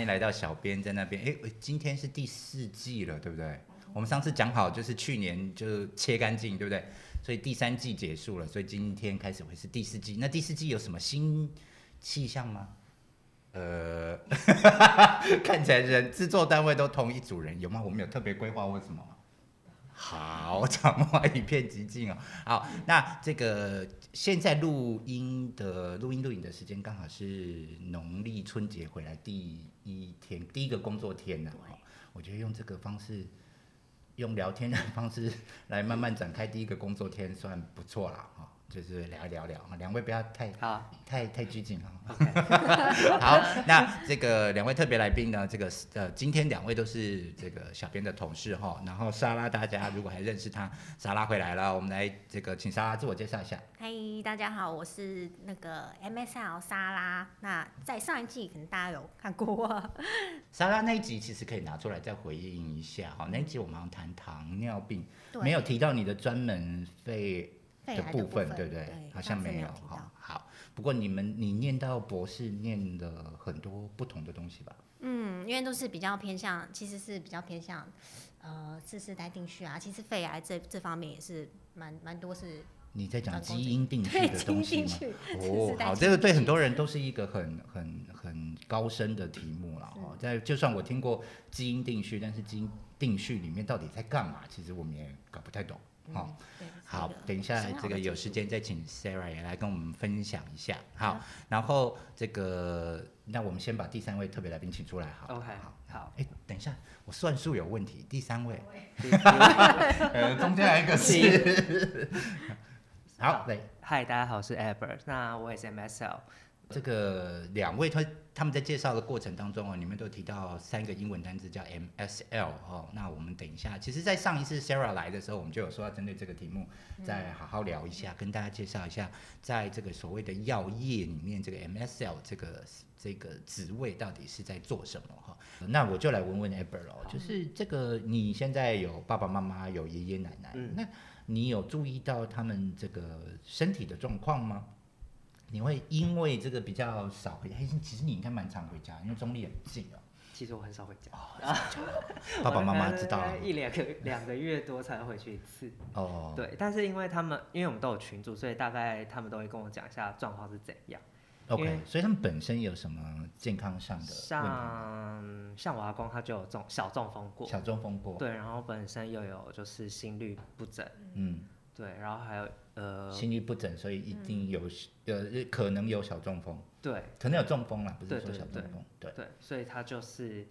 欢迎来到小编在那边。哎，今天是第四季了，对不对？我们上次讲好就是去年就切干净，对不对？所以第三季结束了，所以今天开始会是第四季。那第四季有什么新气象吗？呃，看起来人制作单位都同一组人，有吗？我们有特别规划或什么吗？好，场外一片寂静哦。好，那这个现在录音的录音录影的时间刚好是农历春节回来第一天，第一个工作天呢。我觉得用这个方式，用聊天的方式来慢慢展开第一个工作天，算不错了哈。就是聊一聊聊啊，两位不要太好，太太拘谨了。好，那这个两位特别来宾呢，这个呃，今天两位都是这个小编的同事哈。然后莎拉，大家如果还认识她，莎拉回来了，我们来这个请莎拉自我介绍一下。嗨，大家好，我是那个 MSL 莎拉。那在上一季可能大家有看过，莎拉那一集其实可以拿出来再回应一下哈。那一集我们谈糖尿病，没有提到你的专门肺。的部分对不对？好像没有哈。好，不过你们你念到博士念了很多不同的东西吧？嗯，因为都是比较偏向，其实是比较偏向呃次世代定序啊。其实肺癌这这方面也是蛮蛮多是。你在讲基因定序的东西吗？哦，好，这个对很多人都是一个很很很高深的题目了哦。在就算我听过基因定序，但是基因定序里面到底在干嘛？其实我们也搞不太懂。好，好，等一下这个有时间再请 Sarah 也来跟我们分享一下。好，然后这个那我们先把第三位特别来宾请出来。好，OK，好，好。哎，等一下，我算数有问题。第三位，呃，中间来一个是。好，来，嗨，大家好，我是 Albert，那我也是 MSL。这个两位他他们在介绍的过程当中哦，你们都提到三个英文单词叫 MSL 哦。那我们等一下，其实，在上一次 Sarah 来的时候，我们就有说要针对这个题目再好好聊一下，跟大家介绍一下，在这个所谓的药业里面，这个 MSL 这个这个职位到底是在做什么哈？那我就来问问 Albert 哦，就是这个你现在有爸爸妈妈，有爷爷奶奶，那你有注意到他们这个身体的状况吗？你会因为这个比较少回家，其实你应该蛮常回家，因为中立很近哦。其实我很少回家，爸爸妈妈知道，一两个两个月多才回去一次。哦，对，但是因为他们，因为我们都有群组，所以大概他们都会跟我讲一下状况是怎样。OK，所以他们本身有什么健康上的？像像我阿公他就有中小中风过，小中风过。对，然后本身又有就是心率不整。嗯。对，然后还有呃，心律不整，所以一定有呃可能有小中风。对，可能有中风了，不是说小中风。对对，所以他就是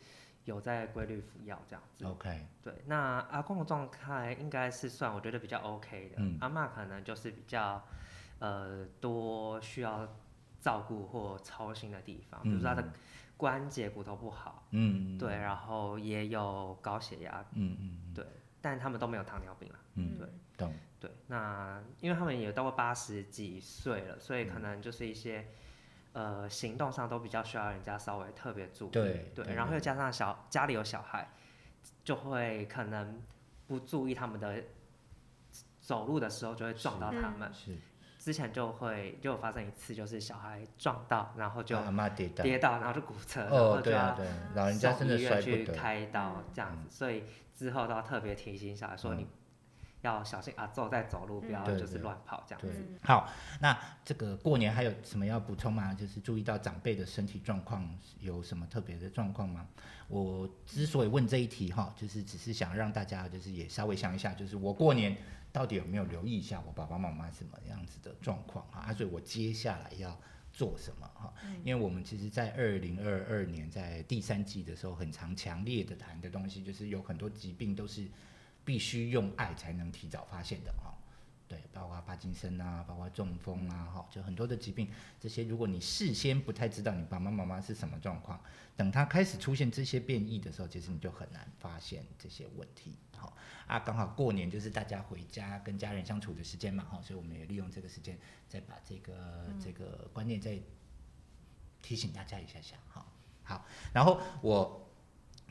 有在规律服药这样子。OK。对，那阿公的状态应该是算我觉得比较 OK 的。嗯。阿妈可能就是比较呃多需要照顾或操心的地方，比如说他的关节骨头不好。嗯。对，然后也有高血压。嗯嗯。对，但他们都没有糖尿病了。嗯。对。懂。对，那因为他们也到过八十几岁了，所以可能就是一些呃行动上都比较需要人家稍微特别注意。对对，然后又加上小家里有小孩，就会可能不注意他们的走路的时候就会撞到他们。是。之前就会就发生一次，就是小孩撞到，然后就跌倒，然后就骨折，然后就要送医院去开刀这样子，所以之后都要特别提醒小孩说你。要小心啊！走在走路，不要就是乱跑这样子。好，那这个过年还有什么要补充吗？就是注意到长辈的身体状况有什么特别的状况吗？我之所以问这一题哈，就是只是想让大家就是也稍微想一下，就是我过年到底有没有留意一下我爸爸妈妈什么样子的状况啊？所以我接下来要做什么哈？因为我们其实，在二零二二年在第三季的时候，很常强烈的谈的东西，就是有很多疾病都是。必须用爱才能提早发现的哈，对，包括帕金森啊，包括中风啊，哈，就很多的疾病，这些如果你事先不太知道你爸爸妈妈是什么状况，等他开始出现这些变异的时候，其实你就很难发现这些问题。好啊，刚好过年就是大家回家跟家人相处的时间嘛，哈，所以我们也利用这个时间再把这个这个观念再提醒大家一下下，好，好，然后我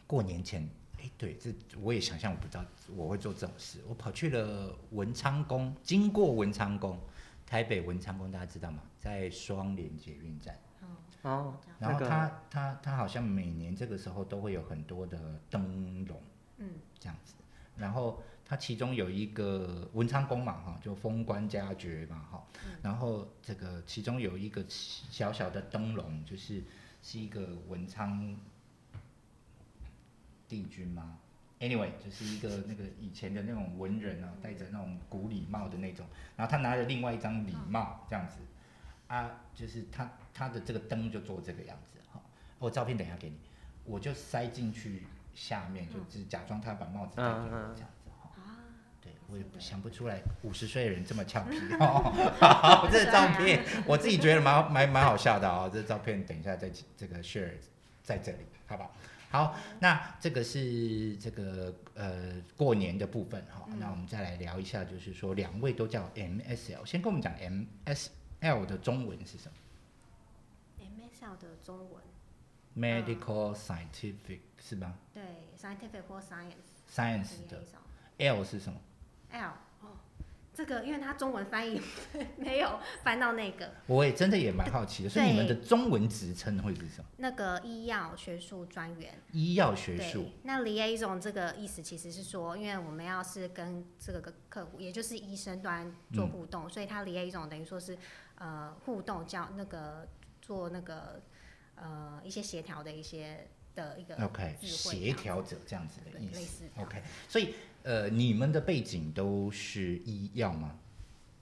过年前。哎，对，这我也想象不到我会做这种事。我跑去了文昌宫，经过文昌宫，台北文昌宫大家知道吗？在双连捷运站。哦，然后那个它它它好像每年这个时候都会有很多的灯笼，嗯，这样子。然后它其中有一个文昌宫嘛，哈，就封官加爵嘛，哈。然后这个其中有一个小小的灯笼，就是是一个文昌帝君吗？Anyway，就是一个那个以前的那种文人啊，戴着那种古礼帽的那种，然后他拿着另外一张礼帽这样子，啊，就是他他的这个灯就做这个样子，哈。我照片等一下给你，我就塞进去下面，就是假装他把帽子戴给我这样子，哈。对，我也想不出来五十岁的人这么俏皮 哦。好，这照片我自己觉得蛮蛮蛮好笑的哦。这照片等一下再这个 share 在这里，好不好？好，那这个是这个呃过年的部分哈。那我们再来聊一下，就是说两位都叫 MSL，先跟我们讲 MSL 的中文是什么 MSL 的中文，？Medical Scientific 是吗对，scientific 或 science？Science 的的 L 是什么？L 哦，这个因为它中文翻译 没有翻到那个。我也真的也蛮好奇的，所以你们的中文职称会是什么？那个医药学术专员。医药学术，那 liaison 这个意思其实是说，因为我们要是跟这个客户，也就是医生端做互动，所以它 liaison 等于说是呃互动叫那个做那个呃一些协调的一些的一个 OK 协调者这样子的对意思 OK，所以呃你们的背景都是医药吗？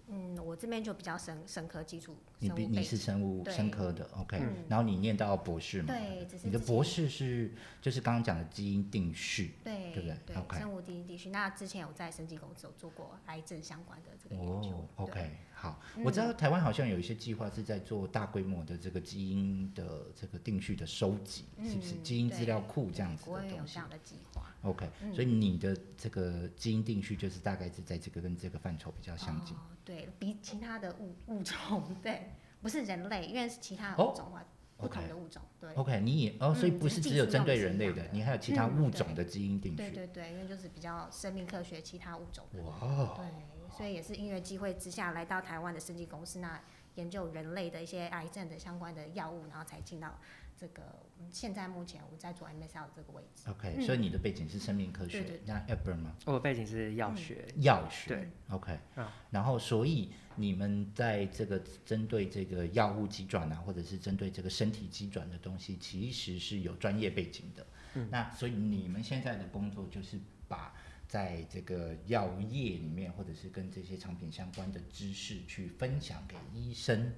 嗯，我这边就比较生生科基础你比你是生物对生科的，OK，、嗯然后你念到博士嘛？对只是你的博士是就是刚刚讲的基因定序，对对不对？OK 生物基因定序。那之前有在生技公司有做过癌症相关的这个研究。，OK，好，嗯我知道台湾好像有一些计划是在做大规模的这个基因的这个定序的收集，是不是？嗯基因资料库这样子的东西外有这样的计划。，OK，、嗯所以你的这个基因定序就是大概是在这个跟这个范畴比较相近。哦，对比其他的物物种，对，不是人类，因为是其他物种的话，不同的物种，对。OK，你也哦，所以嗯不是只有针对人类的，你还有其他物种的基因定序。对对对，因为就是比较生命科学其他物种，哇哦，对，所以也是因为机会之下来到台湾的生技公司，那研究人类的一些癌症的相关的药物，然后才进到这个嗯现在目前我在做 MSL 这个位置。OK，、嗯所以你的背景是生命科学，对对对那 Eber 吗？我的背景是药学，药学。对，OK，、嗯然后所以你们在这个针对这个药物机转啊，或者是针对这个身体机转的东西，其实是有专业背景的。嗯那所以你们现在的工作就是把在这个药业里面，或者是跟这些产品相关的知识去分享给医生，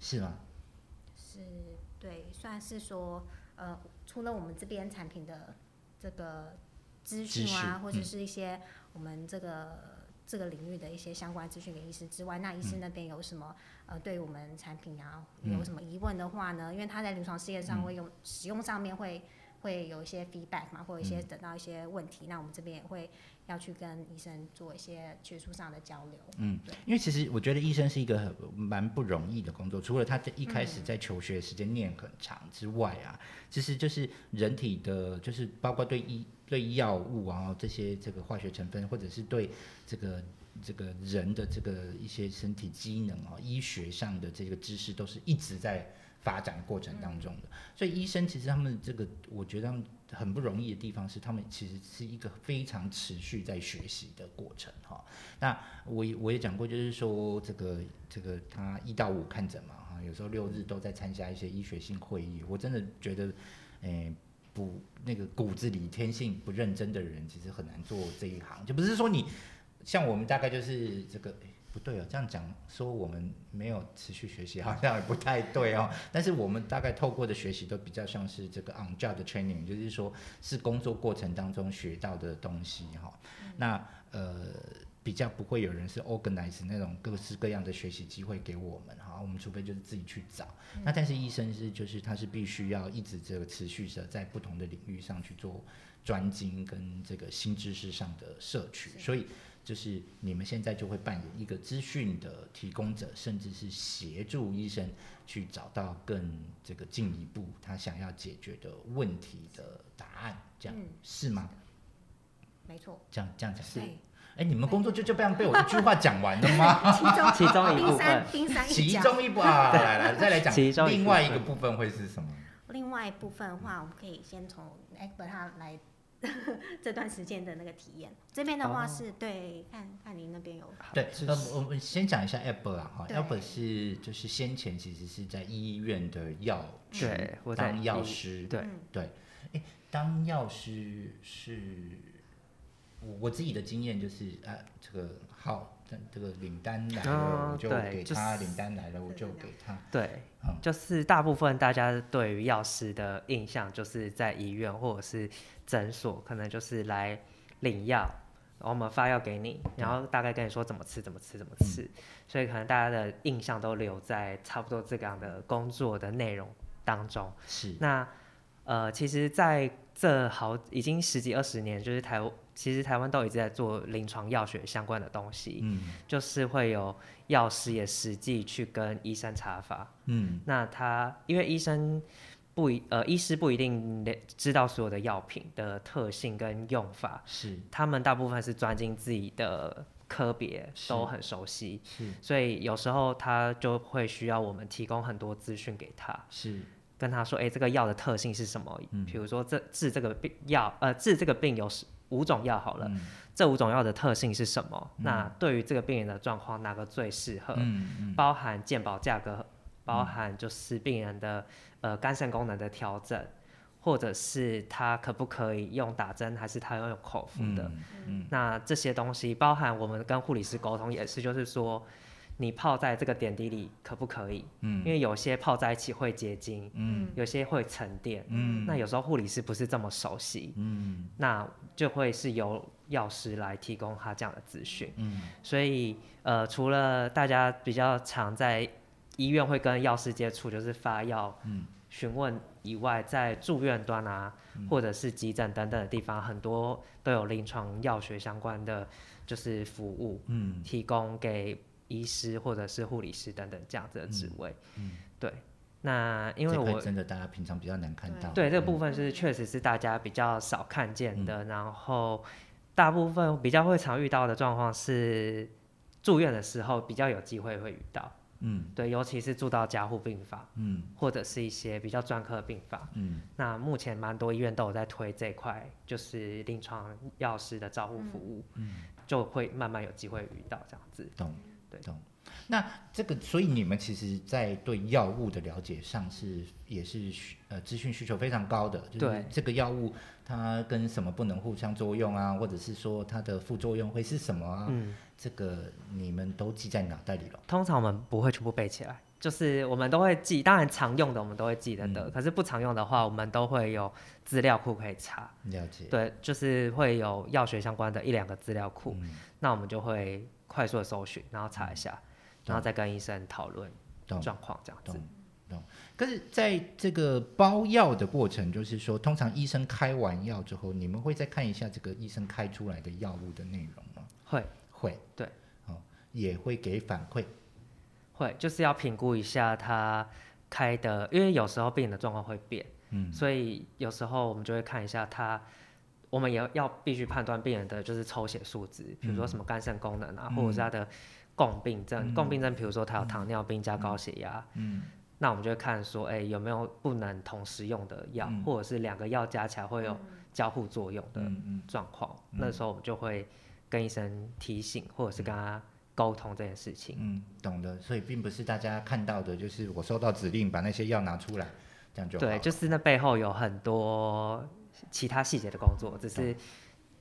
是吗？是对，算是说，呃，除了我们这边产品的这个资讯啊，或者嗯是一些我们这个这个领域的一些相关资讯给医师之外，那医师那边有什么、呃，对我们产品啊有嗯什么疑问的话呢？因为他在临床试验上会用、使用上面会会有一些 feedback 嘛，或者一些嗯得到一些问题，那我们这边也会要去跟医生做一些学术上的交流。嗯对，因为其实我觉得医生是一个很蛮不容易的工作，除了他在一开始嗯在求学时间念很长之外啊，其实就是人体的，就是包括对医对药物啊这些这个化学成分，或者是对这个这个人的这个一些身体机能啊，医学上的这个知识都是一直在发展过程当中的。所以医生其实他们这个，我觉得他们很不容易的地方是，他们其实是一个非常持续在学习的过程哈。那我也我也讲过，就是说这个这个他一到五看诊嘛哈，有时候六日都在参加一些医学性会议，我真的觉得，诶、不那个骨子里天性不认真的人，其实很难做这一行。就不是说你像我们大概就是这个。诶不对哦，这样讲说我们没有持续学习，好像也不太对哦。但是我们大概透过的学习都比较像是这个 on job 的 training，就是说是工作过程当中学到的东西哈、那呃比较不会有人是 organize 那种各式各样的学习机会给我们哈，我们除非就是自己去找。那但是医生是就是他是必须要一直这个持续的在不同的领域上去做专精跟这个新知识上的摄取，所以就是你们现在就会扮演一个资讯的提供者，甚至是协助医生去找到更这个进一步他想要解决的问题的答案，这样、嗯是吗？没错，这样这样讲是，哎，你们工作就就这样被我一句话讲完了吗？其中其中一部分其。中一部啊，来来再来讲另外一个部分会是什么？另外一部分的话，我们可以先从 Albert 他来 这段时间的那个体验。这边的话哦。是对，看看您那边有对，那呃，我们先讲一下 Albert 啊，哈对，Albert 是就是先前其实是在医院的药局对当药师，对嗯对，哎，当药师是我我自己的经验就是啊，这个好，这这个领单来了哦我就给他，是领单来了我就给他，对嗯，就是大部分大家对于药师的印象，就是在医院或者是诊所，可能就是来领药，然后我们发药给你，然后大概跟你说怎么吃、怎么吃、怎么吃，所以可能大家的印象都留在差不多这样的工作的内容当中。是，那呃，其实在这好已经十几二十年，就是台湾其实台湾都一直在做临床药学相关的东西，嗯就是会有药师也实际去跟医生查法。嗯那他因为医生不一呃，医师不一定知道所有的药品的特性跟用法，是他们大部分是专精自己的科别，都很熟悉，是所以有时候他就会需要我们提供很多资讯给他。是，跟他说，哎、这个药的特性是什么？嗯比如说这治这个病药，呃，治这个病有十五种药好了，嗯这五种药的特性是什么？那对于这个病人的状况，哪个最适合？包含健保价格，包含就是病人的呃肝肾功能的调整，或者是他可不可以用打针，还是他要用口服的？嗯那这些东西，包含我们跟护理师沟通也是，就是说你泡在这个点滴里可不可以？因嗯为有些泡在一起会结晶，嗯。有些会沉淀。嗯。那有时候护理师不是这么熟悉，嗯。那就会是由药师来提供他这样的资讯。嗯。所以呃，除了大家比较常在医院会跟药师接触，就是发药、嗯。询问以外，在住院端啊，或者是急诊等等的地方，很多都有临床药学相关的就是服务嗯。提供给医师或者是护理师等等这样子的职位。嗯，对。那因为我真的大家平常比较难看到，对这个嗯部分是确实是大家比较少看见的，然后大部分比较会常遇到的状况是住院的时候比较有机会会遇到，嗯对，尤其是住到加护病房嗯或者是一些比较专科病房。嗯那目前蛮多医院都有在推这块，就是临床药师的照护服务，嗯，就会慢慢有机会遇到这样子。懂对懂。那这个，所以你们其实，在对药物的了解上是也是需呃资讯需求非常高的，就是对这个药物它跟什么不能互相作用啊，或者是说它的副作用会是什么啊？嗯，这个你们都记在脑袋里了。通常我们不会全部背起来，就是我们都会记，当然常用的我们都会记得嗯，可是不常用的话，我们都会有资料库可以查。了解。对，就是会有药学相关的一两个资料库，嗯，那我们就会快速的搜寻，然后查一下，然后再跟医生讨论状况这样子。懂。可是在这个包药的过程，就是说，通常医生开完药之后，你们会再看一下这个医生开出来的药物的内容吗？会会。对。哦，也会给反馈。会，就是要评估一下他开的，因为有时候病人的状况会变，嗯所以有时候我们就会看一下他，我们也要必须判断病人的就是抽血数值，比如说什么肝肾功能啊，或者是他的共病症，共病症，比如说他有糖尿病加高血压，嗯。那我们就会看说，哎、有没有不能同时用的药，嗯。或者是两个药加起来会有交互作用的嗯嗯。状况，那时候我们就会跟医生提醒，或者是跟他沟通这件事情。嗯，懂的。所以并不是大家看到的，就是我收到指令把那些药拿出来，这样就好对，就是那背后有很多其他细节的工作，只是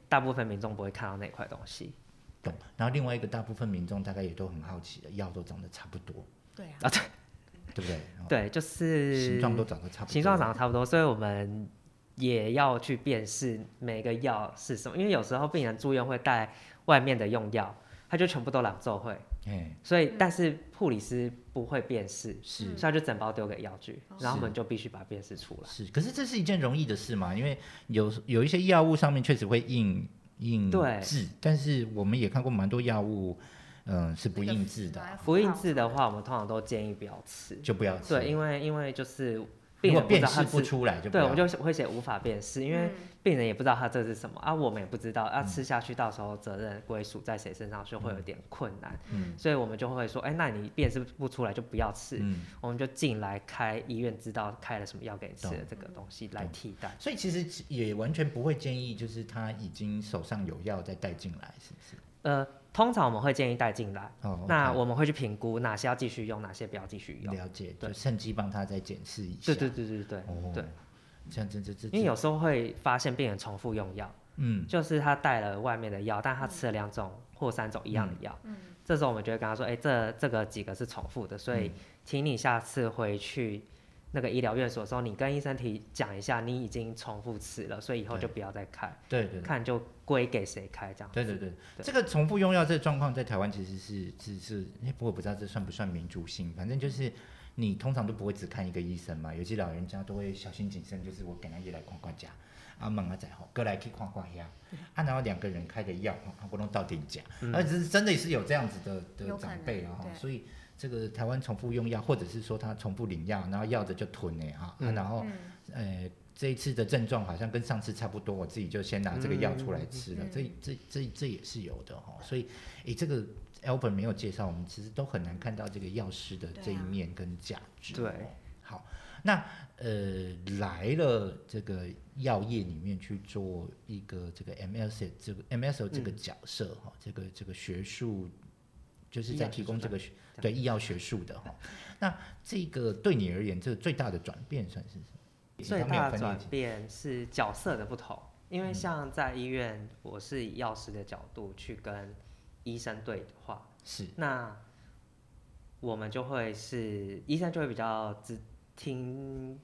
大部分民众不会看到那块东西。懂。然后另外一个大部分民众大概也都很好奇的，药都长得差不多，对啊，啊，对。对不对？哦。对，就是形状都长得差不多，形状长得差不多，所以我们也要去辨识每个药是什么，因为有时候病人住院会带外面的用药，他就全部都朗奏会，哎，所以但是护理师不会辨识，是所以他就整包丢给药局，然后我们就必须把它辨识出来。是，可是这是一件容易的事嘛？因为有有一些药物上面确实会印印对字，但是我们也看过蛮多药物，嗯、是不印字的啊，不印字的话，我们通常都建议不要吃。就不要吃。对，因为因为就是病如果辨人不知道他吃，识不出来就不对，我们就会写无法辨识，因为嗯。病人也不知道他这是什么啊，我们也不知道，啊，嗯。吃下去到时候责任归属在谁身上就会有点困难，嗯。所以我们就会说，哎、那你辨识不出来就不要吃，嗯。我们就进来开医院知道开了什么药给你吃的这个东西来替代。所以其实也完全不会建议，就是他已经手上有药再带进来，是不是？呃，通常我们会建议带进来，哦，那 OK 我们会去评估哪些要继续用，哪些不要继续用。了解，对。趁机帮他再检视一下。对对对对对。哦，对，这样这这这，因为有时候会发现病人重复用药，嗯。就是他带了外面的药，但他吃了两种或三种一样的药。嗯。这时候我们就会跟他说，哎、这这个几个是重复的，所以嗯。请你下次回去那个医疗院所的时候，你跟医生提讲一下，你已经重复吃了，所以以后就不要再开，对对对。看就归给谁开这样。对对对，对。这个重复用药这个状况在台湾其实是是是，哎，不过我不知道这算不算民主性，反正就是你通常都不会只看一个医生嘛，尤其老人家都会小心谨慎，就是我给他一来看看家，啊问啊仔吼，哥来去看看呀，啊然后两个人开的药，啊我弄到顶价，嗯。而只是真的是有这样子的的长辈啊，所以这个台湾重复用药，或者是说他重复领药，然后药着就吞呢哈，然后嗯呃，这一次的症状好像跟上次差不多，我自己就先拿这个药出来吃了，嗯这这这这也是有的哈。所以，诶，这个 Albert 没有介绍，我们其实都很难看到这个药师的这一面跟价值。对，好，那呃来了这个药业里面去做一个这个 MSO 这个 MSO 这个嗯角色哈、这个这个学术就是在提供这个学对医药学术的哈。那这个对你而言，这个最大的转变算是什么？最大的转变是角色的不同，因为嗯像在医院，我是以药师的角度去跟医生对话，是那我们就会是医生就会比较只听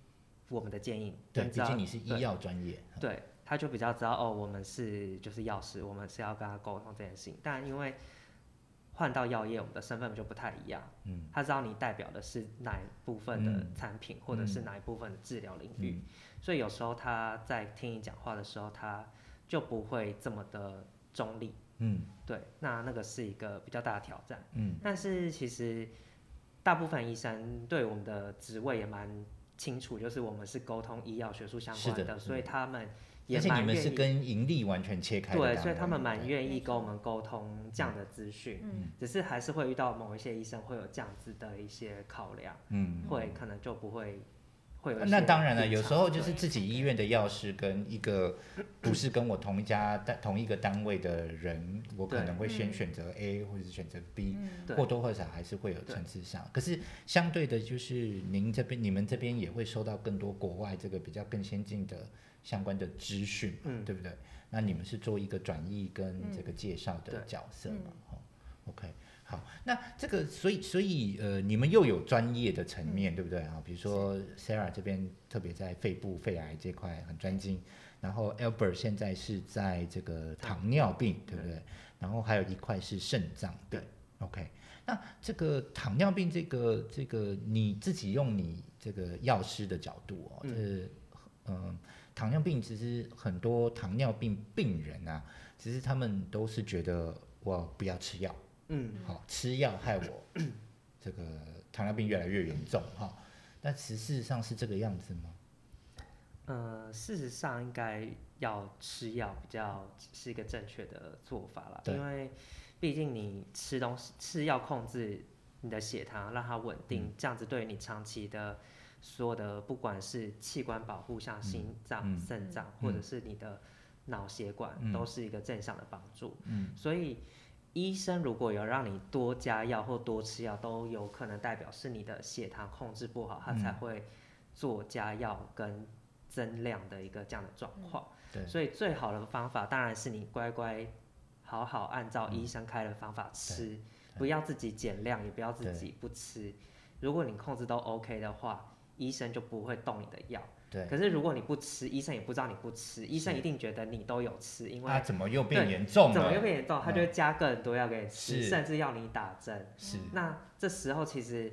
我们的建议，对，跟知道毕竟你是医药专业，对，他就比较知道哦，我们是就是药师，我们是要跟他沟通这件事情。但因为换到药业，我们的身份就不太一样。嗯，他知道你代表的是哪一部分的嗯。产品，或者是嗯。哪一部分的治疗领域，嗯。所以有时候他在听你讲话的时候，他就不会这么的中立。嗯。对，那那个是一个比较大的挑战。嗯。但是其实大部分医生对我们的职位也蛮清楚，就是我们是沟通医药学术相关的所以他们也而且你们。是跟盈利完全切开的对，所以他们蛮愿意跟我们沟通这样的资讯，嗯只是还是会遇到某一些医生会有这样子的一些考量，嗯。会可能就不会会有那当然了，有时候就是自己医院的药师跟一个 不是跟我同一家单同一个单位的人，我可能会先嗯选择 A 或者是选择 B，嗯或多或少还是会有层次上。可是相对的，就是您这边、你们这边也会收到更多国外这个比较更先进的相关的资讯，嗯对不对？那你们是做一个转译跟嗯这个介绍的角色嘛？嗯哦，OK，好，那这个所以所以呃，你们又有专业的层面，对不对啊？比如说 Sarah 这边特别在肺部肺癌这块很专精，然后 Albert 现在是在这个糖尿病，对不对？然后还有一块是肾脏病对。OK，那这个糖尿病这个这个你自己用你这个药师的角度哦，就是嗯、糖尿病其实很多糖尿病病人啊，其实他们都是觉得我不要吃药，嗯。好、吃药害我 这个糖尿病越来越严重哈、但其实事实上是这个样子吗？呃，事实上应该要吃药比较是一个正确的做法啦，因为毕竟你吃东西吃药控制你的血糖，让它稳定，嗯。这样子对于你长期的所有的不管是器官保护，像心脏、嗯肾脏，嗯或者是你的脑血管，嗯都是一个正向的帮助。嗯所以医生如果有让你多加药或多吃药，都有可能代表是你的血糖控制不好，他才嗯会做加药跟增量的一个这样的状况。对，所以最好的方法当然是你乖乖好好按照医生开的方法吃，不要自己减量，也不要自己不吃。如果你控制都 OK 的话，医生就不会动你的药。对，可是如果你不吃，医生也不知道你不吃，医生一定觉得你都有吃，因为他，怎么又变严重了？怎么又变严重，他嗯就会加更多药给你吃，甚至要你打针。是。那这时候其实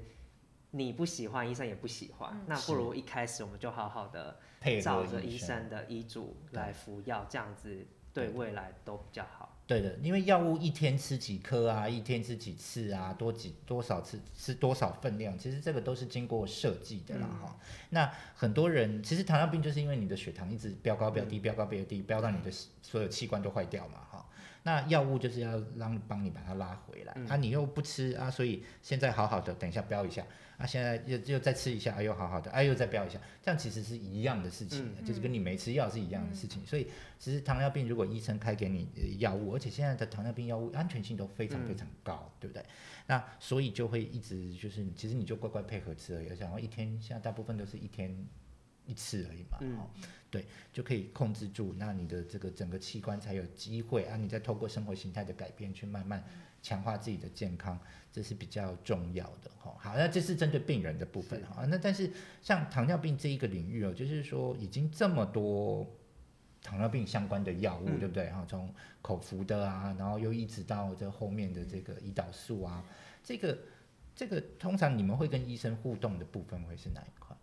你不喜欢，医生也不喜欢，嗯。那不如一开始我们就好好的照着医医生的医嘱来服药，这样子对未来都比较好。对的，因为药物一天吃几颗啊，一天吃几次啊，多几多少次吃多少分量，其实这个都是经过设计的啦哈。那很多人其实糖尿病就是因为你的血糖一直飙高飙低，飙高飙低，飙到你的所有器官都坏掉嘛哈。那药物就是要让帮你把它拉回来，啊，你又不吃啊，所以现在好好的，等一下飙一下，啊，现在又又再吃一下，哎呦好好的，哎又再飙一下，这样其实是一样的事情，就是跟你没吃药是一样的事情。所以其实糖尿病如果医生开给你药物，而且现在的糖尿病药物安全性都非常非常高，对不对？那所以就会一直就是，其实你就乖乖配合吃而已，然后一天现在大部分都是一天一次而已嘛，哦。对，就可以控制住，那你的这个整个器官才有机会啊！你再透过生活形态的改变，去慢慢强化自己的健康，这是比较重要的哈。好，那这是针对病人的部分哈。那但是像糖尿病这一个领域哦，就是说已经这么多糖尿病相关的药物，对不对？哈，从口服的啊，然后又一直到这后面的这个胰岛素啊，这个这个通常你们会跟医生互动的部分会是哪一块？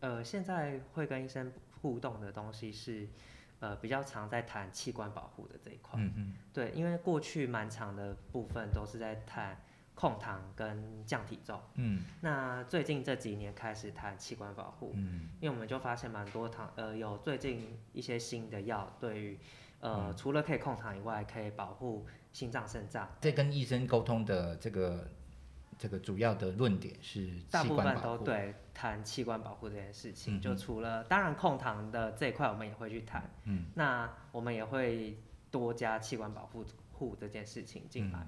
呃，现在会跟医生。互动的东西是，呃，比较常在谈器官保护的这一块。嗯嗯。对，因为过去蛮长的部分都是在谈控糖跟降体重。嗯。那最近这几年开始谈器官保护。嗯。因为我们就发现蛮多糖，呃，有最近一些新的药，对于，呃，除了可以控糖以外，可以保护心脏、肾脏。在跟医生沟通的这个。这个主要的论点是，大部分都对谈器官保护这件事情，就除了当然控糖的这一块，我们也会去谈，嗯，那我们也会多加器官保护护这件事情进来。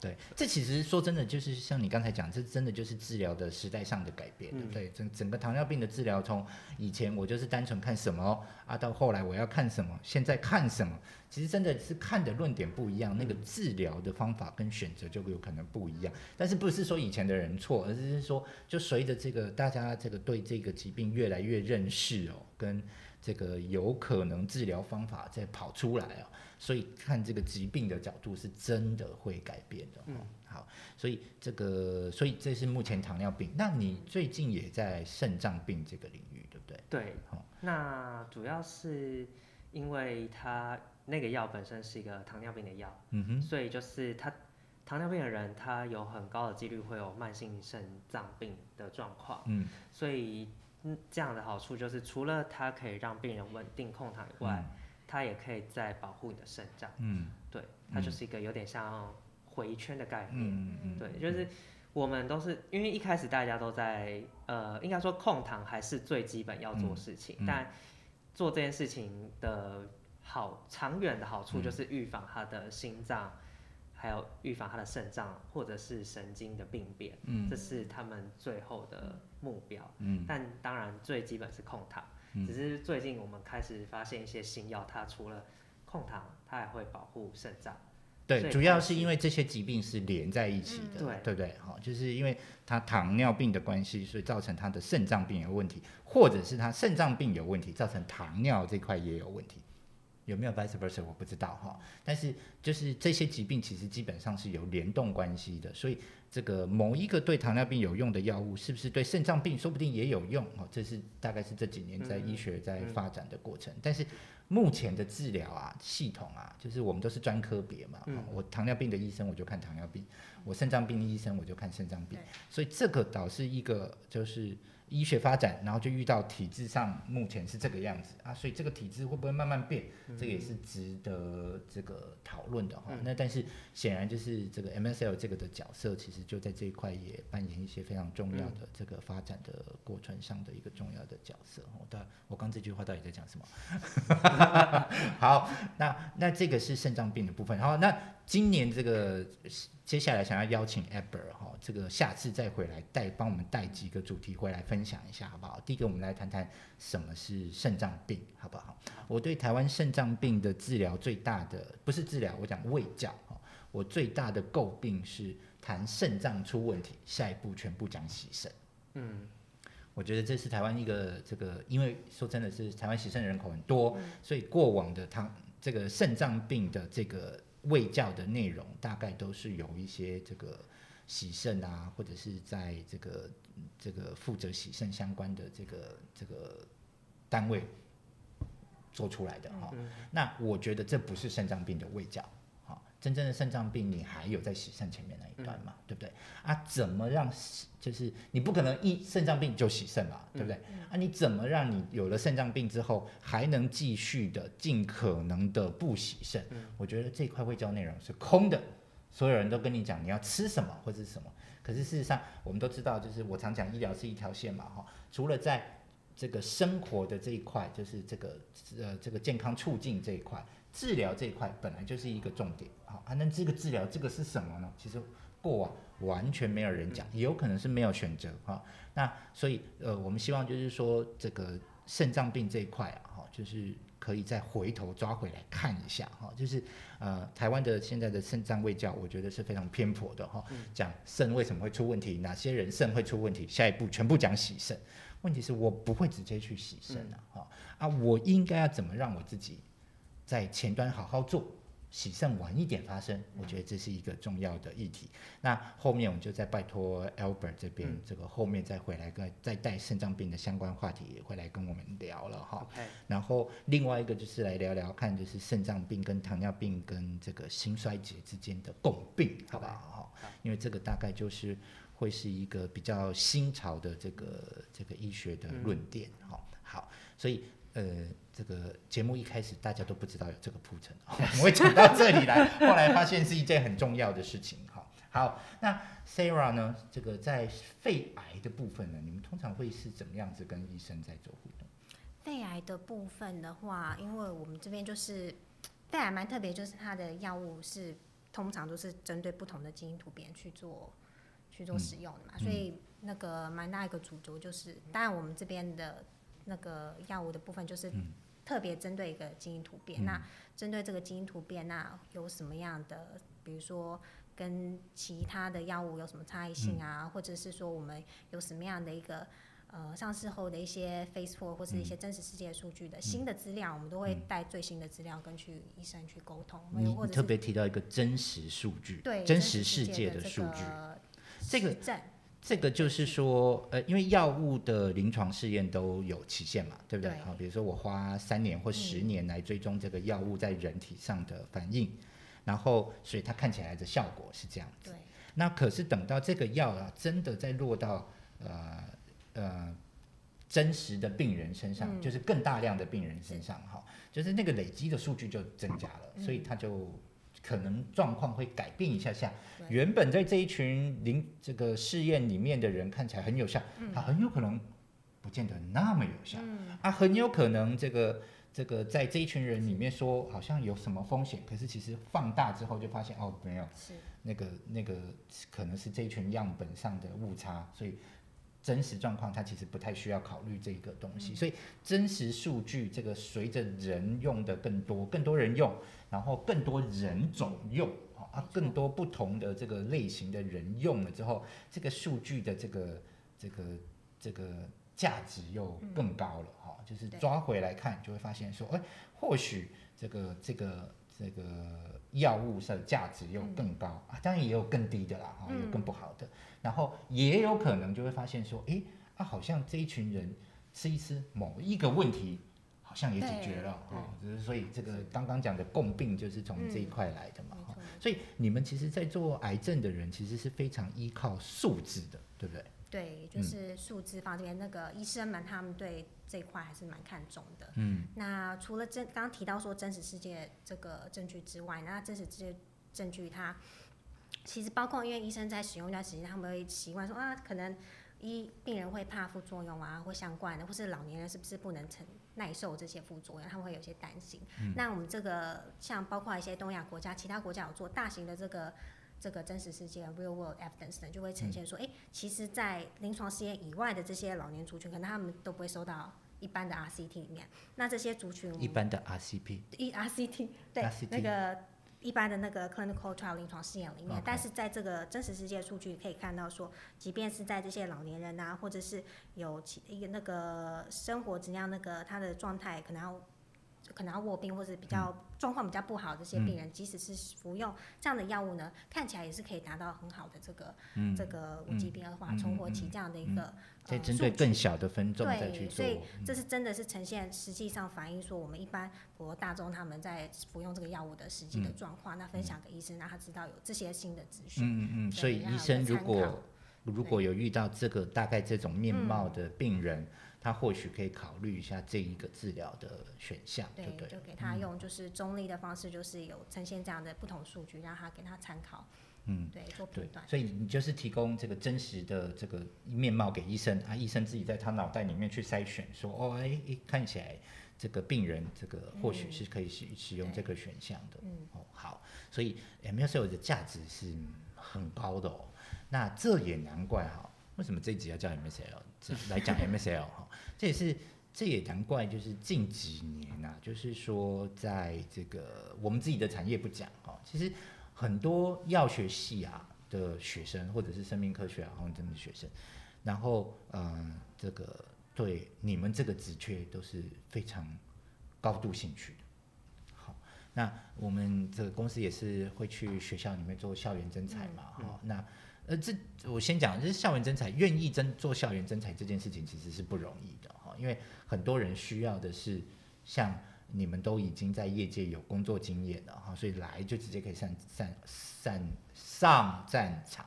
对，这其实说真的，就是像你刚才讲，这真的就是治疗的时代上的改变，对不对？整整个糖尿病的治疗，从以前我就是单纯看什么啊，到后来我要看什么，现在看什么，其实真的是看的论点不一样，那个治疗的方法跟选择就有可能不一样。但是不是说以前的人错，而是说就随着这个大家这个对这个疾病越来越认识哦，跟这个有可能治疗方法在跑出来啊。所以看这个疾病的角度是真的会改变的。嗯，好，所以这个，所以这是目前糖尿病。那你最近也在肾脏病这个领域，对不对？对。好，那主要是因为它那个药本身是一个糖尿病的药，嗯哼，所以就是他糖尿病的人，他有很高的几率会有慢性肾脏病的状况。嗯，所以嗯这样的好处就是，除了它可以让病人稳定控糖以外，它也可以在保护你的肾脏，嗯，对，它就是一个有点像回圈的概念，嗯嗯对，就是我们都是因为一开始大家都在，呃，应该说控糖还是最基本要做事情，但做这件事情的好长远的好处就是预防他的心脏，还有预防他的肾脏或者是神经的病变，嗯，这是他们最后的目标，嗯，但当然最基本是控糖。只是最近我们开始发现一些新药，它除了控糖，它还会保护肾脏。对，主要是因为这些疾病是连在一起的，对对不对？好，就是因为它糖尿病的关系，所以造成它的肾脏病有问题，或者是它肾脏病有问题，造成糖尿这块也有问题。有没有 vice versa 我不知道哈，但是就是这些疾病其实基本上是有联动关系的，所以。这个某一个对糖尿病有用的药物，是不是对肾脏病说不定也有用？哦，这是大概是这几年在医学在发展的过程。但是目前的治疗啊，系统啊，就是我们都是专科别嘛。我糖尿病的医生我就看糖尿病，我肾脏病的医生我就看肾脏病。所以这个导致一个就是。医学发展，然后就遇到体制上目前是这个样子啊，所以这个体制会不会慢慢变，这个也是值得这个讨论的哈。那但是显然就是这个 MSL 这个的角色，其实就在这一块也扮演一些非常重要的这个发展的过程上的一个重要的角色。我的我刚这句话到底在讲什么？好，那那这个是肾脏病的部分。然后那今年这个。接下来想要邀请 Aber 哈，这个下次再回来带帮我们带几个主题回来分享一下，好不好？第一个，我们来谈谈什么是肾脏病，好不好？我对台湾肾脏病的治疗最大的不是治疗，我讲卫教哈。我最大的诟病是谈肾脏出问题，下一步全部讲洗肾。嗯，我觉得这是台湾一个这个，因为说真的是台湾洗肾人口很多，所以过往的他这个肾脏病的这个。卫教的内容大概都是有一些这个洗肾啊，或者是在这个这个负责洗肾相关的这个这个单位做出来的哈。那我觉得这不是肾脏病的胃教。真正的肾脏病，你还有在洗肾前面那一段嘛？对不对？啊，怎么让就是你不可能一肾脏病就洗肾嘛？对不对？啊，你怎么让你有了肾脏病之后还能继续的尽可能的不洗肾？我觉得这块会教内容是空的，所有人都跟你讲你要吃什么或者是什么，可是事实上我们都知道，就是我常讲医疗是一条线嘛，哈，除了在这个生活的这一块，就是这个呃这个健康促进这一块。治疗这一块本来就是一个重点，好啊，那这个治疗这个是什么呢？其实过往完全没有人讲，也有可能是没有选择哈。那所以呃，我们希望就是说这个肾脏病这一块啊，哈，就是可以再回头抓回来看一下哈。就是呃，台湾的现在的肾脏卫教，我觉得是非常偏颇的哈。讲肾为什么会出问题，哪些人肾会出问题，下一步全部讲洗肾。问题是我不会直接去洗肾啊，哈啊，我应该要怎么让我自己？在前端好好做，洗肾晚一点发生，我觉得这是一个重要的议题。那后面我们就再拜托 Albert 这边，这个后面再回来跟再带肾脏病的相关话题，也会来跟我们聊了哈。然后另外一个就是来聊聊看，就是肾脏病跟糖尿病跟这个心衰竭之间的共病，好不好？哈，因为这个大概就是会是一个比较新潮的这个这个医学的论点，哈。好，所以。呃，这个节目一开始大家都不知道有这个铺陈，我们会讲到这里来，后来发现是一件很重要的事情。哈，好，那 Sarah 呢？这个在肺癌的部分呢，你们通常会是怎么样子跟医生在做互动？肺癌的部分的话，因为我们这边就是肺癌蛮特别，就是它的药物是通常都是针对不同的基因突变去做去做使用的嘛，所以那个蛮大一个主轴就是，当然我们这边的。那个药物的部分就是特别针对一个基因突变，那针对这个基因突变，那有什么样的，比如说跟其他的药物有什么差异性啊，或者是说我们有什么样的一个呃上市后的一些 face four 或是一些真实世界数据的新的资料，我们都会带最新的资料跟去医生去沟通。你特别提到一个真实数据，对真实世界的数据，这个。这个就是说，呃，因为药物的临床试验都有期限嘛，对不对？好，比如说我花三年或十年来追踪这个药物在人体上的反应，然后所以它看起来的效果是这样子。那可是等到这个药啊，真的在落到呃呃真实的病人身上，就是更大量的病人身上，哈，就是那个累积的数据就增加了，所以它就。可能状况会改变一下下，原本在这一群临这个试验里面的人看起来很有效，他很有可能不见得那么有效，啊，很有可能这个这个在这一群人里面说好像有什么风险，可是其实放大之后就发现哦没有，是。那个那个可能是这一群样本上的误差，所以。真实状况，它其实不太需要考虑这个东西，所以真实数据这个随着人用的更多，更多人用，然后更多人种用，啊，更多不同的这个类型的人用了之后，这个数据的这个这个这个价值又更高了，哈，就是抓回来看就会发现说，哎，或许这个这个这个药物的价值又更高啊，当然也有更低的啦，哈，有更不好的。然后也有可能就会发现说，哎，啊，好像这一群人吃一吃某一个问题，好像也解决了啊。只是所以这个刚刚讲的共病就是从这一块来的嘛。哈，所以你们其实，在做癌症的人，其实是非常依靠数字的，对不对？对，就是数字方面，那个医生们他们对这一块还是蛮看重的。嗯。那除了真刚刚提到说真实世界这个证据之外，那真实世界证据它。其实包括因为医生在使用一段时间，他们会习惯说啊，可能一病人会怕副作用啊，或相关的，或是老年人是不是不能承耐受这些副作用，他们会有些担心。那我们这个像包括一些东亚国家，其他国家有做大型的这个这个真实世界 real world evidence 呢，就会呈现说，哎，其实，在临床试验以外的这些老年族群，可能他们都不会收到一般的 RCT 里面。那这些族群，一般的 RCP，一 RCT 对那个。一般的那个 clinical trial 临床试验里面，但是在这个真实世界数据可以看到说，即便是在这些老年人啊，或者是有其一个那个生活质量那个他的状态可能要可能要卧病或者比较状况比较不好这些病人，即使是服用这样的药物呢，看起来也是可以达到很好的这个这个无疾病恶化、存活期这样的一个。在针对更小的分众再去做。所以这是真的是呈现实际上反映说，我们一般普罗大众他们在服用这个药物的实际的状况，那分享给医生，让他知道有这些新的资讯。嗯嗯嗯。所以医生如果如果有遇到这个大概这种面貌的病人。他或许可以考虑一下这一个治疗的选项，对对？就给他用就是中立的方式，就是有呈现这样的不同数据，让他给他参考。嗯，对，做判断。所以你就是提供这个真实的这个面貌给医生啊，医生自己在他脑袋里面去筛选，说哦，哎，看起来这个病人这个或许是可以使使用这个选项的。嗯，哦，好，所以 MSL 的价值是很高的哦。那这也难怪哈。为什么这一集要叫 MSL 来讲 MSL 哈？这也是这也难怪，就是近几年呐，就是说在这个我们自己的产业不讲哈，其实很多药学系啊的学生，或者是生命科学啊或者的学生，然后嗯，这个对你们这个职缺都是非常高度兴趣的。好，那我们这个公司也是会去学校里面做校园征才嘛，哈，那。呃，这我先讲，就是校园征才，愿意真做校园征才这件事情其实是不容易的哈，因为很多人需要的是像你们都已经在业界有工作经验了哈，所以来就直接可以上上上上战场，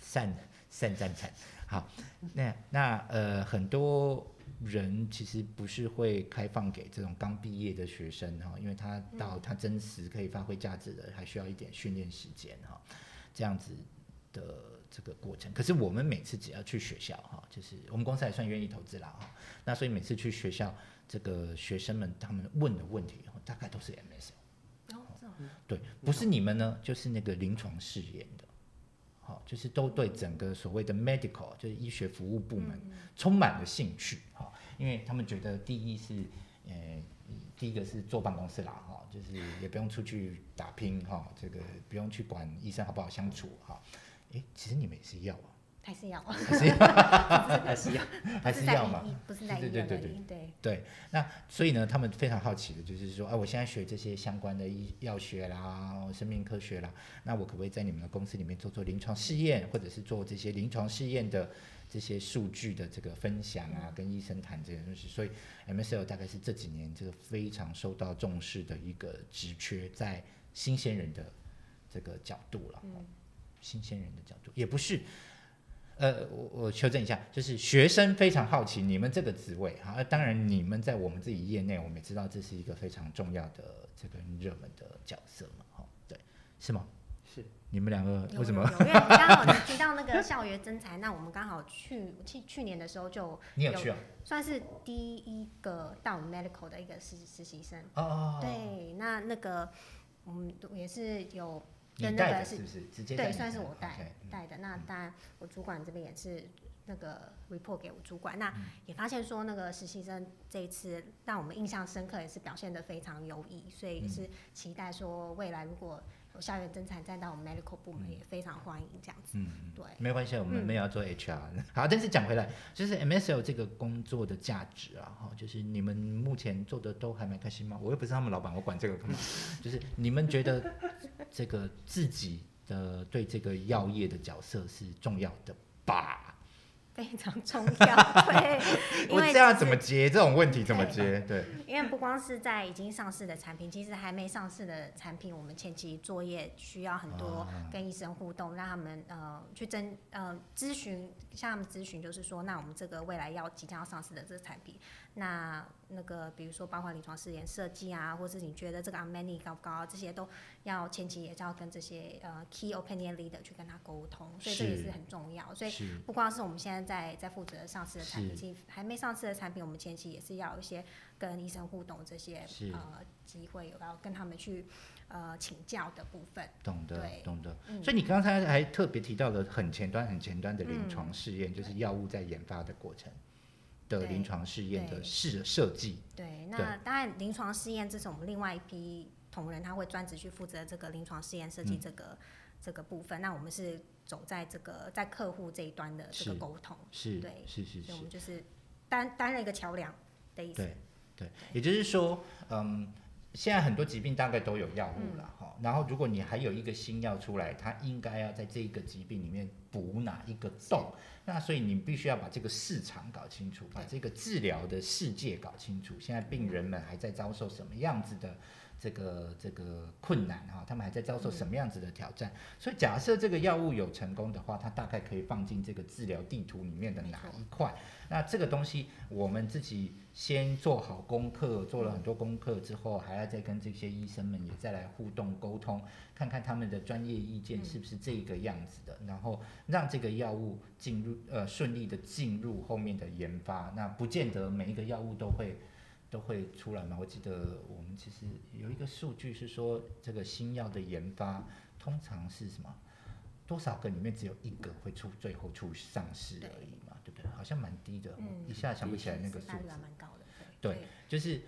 上上战场。好，那那呃，很多人其实不是会开放给这种刚毕业的学生哈，因为他到他真实可以发挥价值的，还需要一点训练时间哈，这样子的。这个过程，可是我们每次只要去学校哈，就是我们公司还算愿意投资啦哈，那所以每次去学校，这个学生们他们问的问题大概都是 MSL，哦，对，不是你们呢，就是那个临床试验的，好，就是都对整个所谓的 medical 就是医学服务部门充满了兴趣哈，因为他们觉得第一是呃，第一个是坐办公室啦哈，就是也不用出去打拼哈，这个不用去管医生好不好相处哈。哎，其实你们也是要啊，还是要，还是要，还是要，还是要嘛？不是在对对对对对对。那所以呢，他们非常好奇的就是说，哎，我现在学这些相关的医药学啦、生命科学啦，那我可不可以在你们的公司里面做做临床试验，或者是做这些临床试验的这些数据的这个分享啊，跟医生谈这些东西？所以 MSL 大概是这几年这个非常受到重视的一个职缺，在新鲜人的这个角度了。新鲜人的角度也不是，呃，我我修正一下，就是学生非常好奇你们这个职位哈，当然你们在我们自己业内，我们也知道这是一个非常重要的这个热门的角色嘛，哈，对，是吗？是，你们两个为什么？因为刚好你提到那个校园征才，那我们刚好去去去年的时候就你有去啊？算是第一个到我们 medical 的一个实实习生哦，对，那那个我们也是有。跟那个是不是直接对，算是我带带的。那当然，我主管这边也是那个 report 给我主管。那也发现说，那个实习生这一次让我们印象深刻，也是表现的非常优异，所以也是期待说未来如果。校园增产站到我们 medical 部门也非常欢迎这样子，嗯，对，没关系，我们没有要做 HR。好，但是讲回来，就是 MSL 这个工作的价值啊，哈，就是你们目前做的都还蛮开心吗？我又不是他们老板，我管这个干嘛？就是你们觉得这个自己的对这个药业的角色是重要的吧？非常重要，对。我这样怎么接这种问题？怎么接？对。因为不光是在已经上市的产品，其实还没上市的产品，我们前期作业需要很多跟医生互动，让他们呃去征呃咨询，向他们咨询，就是说，那我们这个未来要即将要上市的这个产品。那那个，比如说包括临床试验设计啊，或是你觉得这个 unmany 高不高，这些都要前期也是要跟这些呃 key opinion leader 去跟他沟通，所以这也是很重要。所以不光是我们现在在在负责上市的产品，其实还没上市的产品，我们前期也是要有一些跟医生互动这些呃机会，有要跟他们去呃请教的部分。懂得，懂得。所以你刚才还特别提到了很前端、很前端的临床试验，就是药物在研发的过程。的临床试验的试设计，对，那当然临床试验这是我们另外一批同仁，他会专职去负责这个临床试验设计这个这个部分。那我们是走在这个在客户这一端的这个沟通，是，对，是是，所以我们就是担担任一个桥梁的意思。对，对，也就是说，嗯，现在很多疾病大概都有药物了哈。然后如果你还有一个新药出来，它应该要在这个疾病里面补哪一个洞？那所以你必须要把这个市场搞清楚，把这个治疗的世界搞清楚。现在病人们还在遭受什么样子的？这个这个困难哈，他们还在遭受什么样子的挑战？所以假设这个药物有成功的话，它大概可以放进这个治疗地图里面的哪一块？那这个东西我们自己先做好功课，做了很多功课之后，还要再跟这些医生们也再来互动沟通，看看他们的专业意见是不是这个样子的，然后让这个药物进入呃顺利的进入后面的研发。那不见得每一个药物都会。都会出来嘛？我记得我们其实有一个数据是说，这个新药的研发通常是什么？多少个里面只有一个会出，最后出上市而已嘛，对不对？好像蛮低的，一下想不起来那个数字。蛮高的。对，就是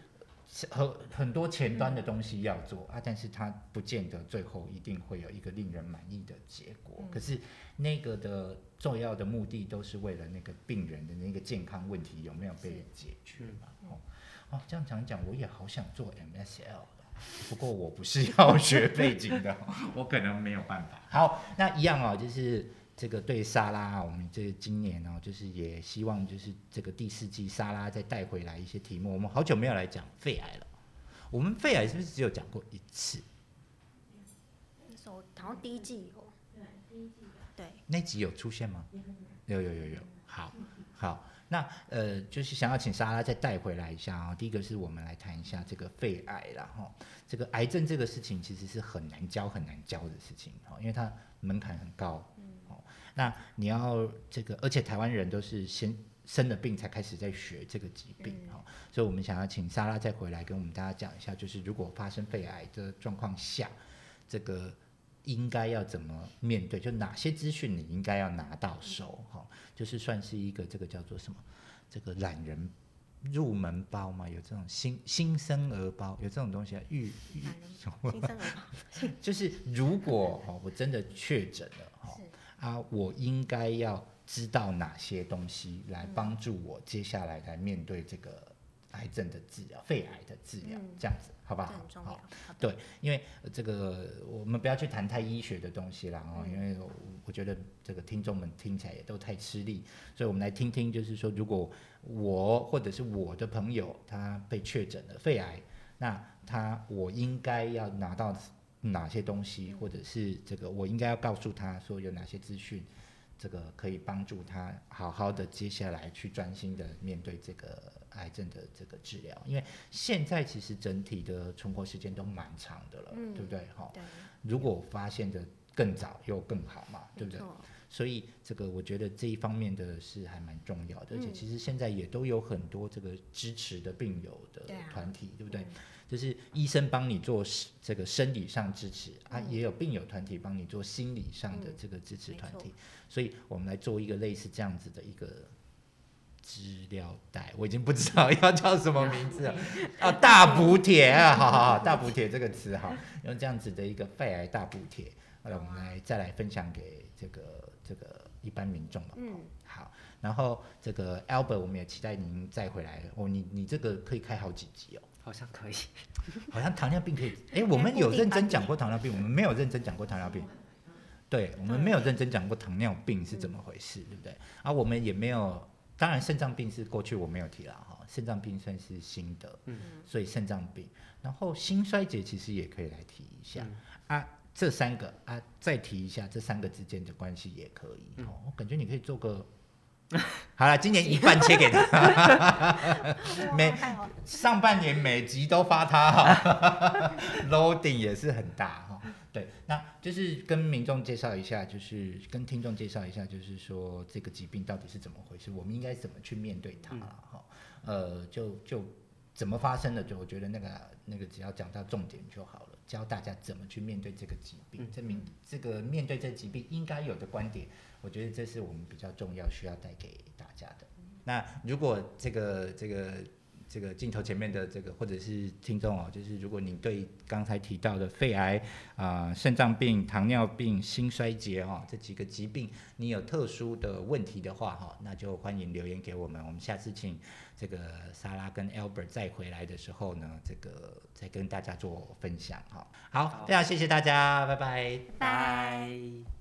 很很多前端的东西要做啊，但是它不见得最后一定会有一个令人满意的结果。可是那个的重要的目的都是为了那个病人的那个健康问题有没有被解决嘛？哦。哦，这样讲讲，我也好想做 MSL 的，不过我不是要学背景的，我可能没有办法。好，那一样哦，就是这个对沙拉，我们这今年呢，就是也希望就是这个第四季沙拉再带回来一些题目。我们好久没有来讲肺癌了，我们肺癌是不是只有讲过一次？那时候好像第一季有，对，第一季对，那集有出现吗？有有有有，好，好。那呃，就是想要请莎拉再带回来一下啊。第一个是我们来谈一下这个肺癌然后这个癌症这个事情其实是很难教很难教的事情哦，因为它门槛很高。哦，那你要这个，而且台湾人都是先生了病才开始在学这个疾病哦，所以我们想要请莎拉再回来跟我们大家讲一下，就是如果发生肺癌的状况下，这个。应该要怎么面对？就哪些资讯你应该要拿到手？哈，就是算是一个这个叫做什么？这个懒人入门包嘛，有这种新新生儿包，有这种东西啊？预预新生儿包，就是如果哈我真的确诊了哈啊，我应该要知道哪些东西来帮助我接下来来面对这个癌症的治疗、肺癌的治疗，这样子。好不好？好，对，因为这个我们不要去谈太医学的东西了啊，因为我觉得这个听众们听起来也都太吃力，所以我们来听听，就是说，如果我或者是我的朋友他被确诊了肺癌，那他我应该要拿到哪些东西，或者是这个我应该要告诉他说有哪些资讯，这个可以帮助他好好的接下来去专心的面对这个。癌症的这个治疗，因为现在其实整体的存活时间都蛮长的了，对不对？哈，如果发现的更早又更好嘛，对不对？所以这个我觉得这一方面的是还蛮重要的，而且其实现在也都有很多这个支持的病友的团体，对不对？就是医生帮你做这个生理上支持啊，也有病友团体帮你做心理上的这个支持团体，所以我们来做一个类似这样子的一个。资料袋，我已经不知道要叫什么名字了 啊！大补帖啊，好好好，大补帖这个词哈，用这样子的一个肺癌大补帖，来我们来再来分享给这个这个一般民众了。嗯，好，然后这个 Albert，我们也期待您再回来哦。你你这个可以开好几集哦，好像可以，好像糖尿病可以。哎，我们有认真讲过糖尿病，我们没有认真讲过糖尿病。对，我们没有认真讲过糖尿病是怎么回事，对不对？啊，我们也没有。当然，肾脏病是过去我没有提了哈，肾脏病算是新的，嗯，所以肾脏病，然后心衰竭其实也可以来提一下。啊，这三个啊，再提一下这三个之间的关系也可以哦，我感觉你可以做个，好了，今年一半切给他，每上半年每集都发他哈，loading 也是很大。哈。对，那就是跟民众介绍一下，就是跟听众介绍一下，就是说这个疾病到底是怎么回事，我们应该怎么去面对它了哈？呃，就就怎么发生的，就我觉得那个那个只要讲到重点就好了，教大家怎么去面对这个疾病，证明这个面对这疾病应该有的观点，我觉得这是我们比较重要需要带给大家的。那如果这个这个。这个镜头前面的这个或者是听众哦，就是如果你对刚才提到的肺癌啊、肾脏病、糖尿病、心衰竭哈这几个疾病，你有特殊的问题的话哈，那就欢迎留言给我们，我们下次请这个莎拉跟 Albert 再回来的时候呢，这个再跟大家做分享哈。好，非常谢谢大家，拜拜。拜。拜。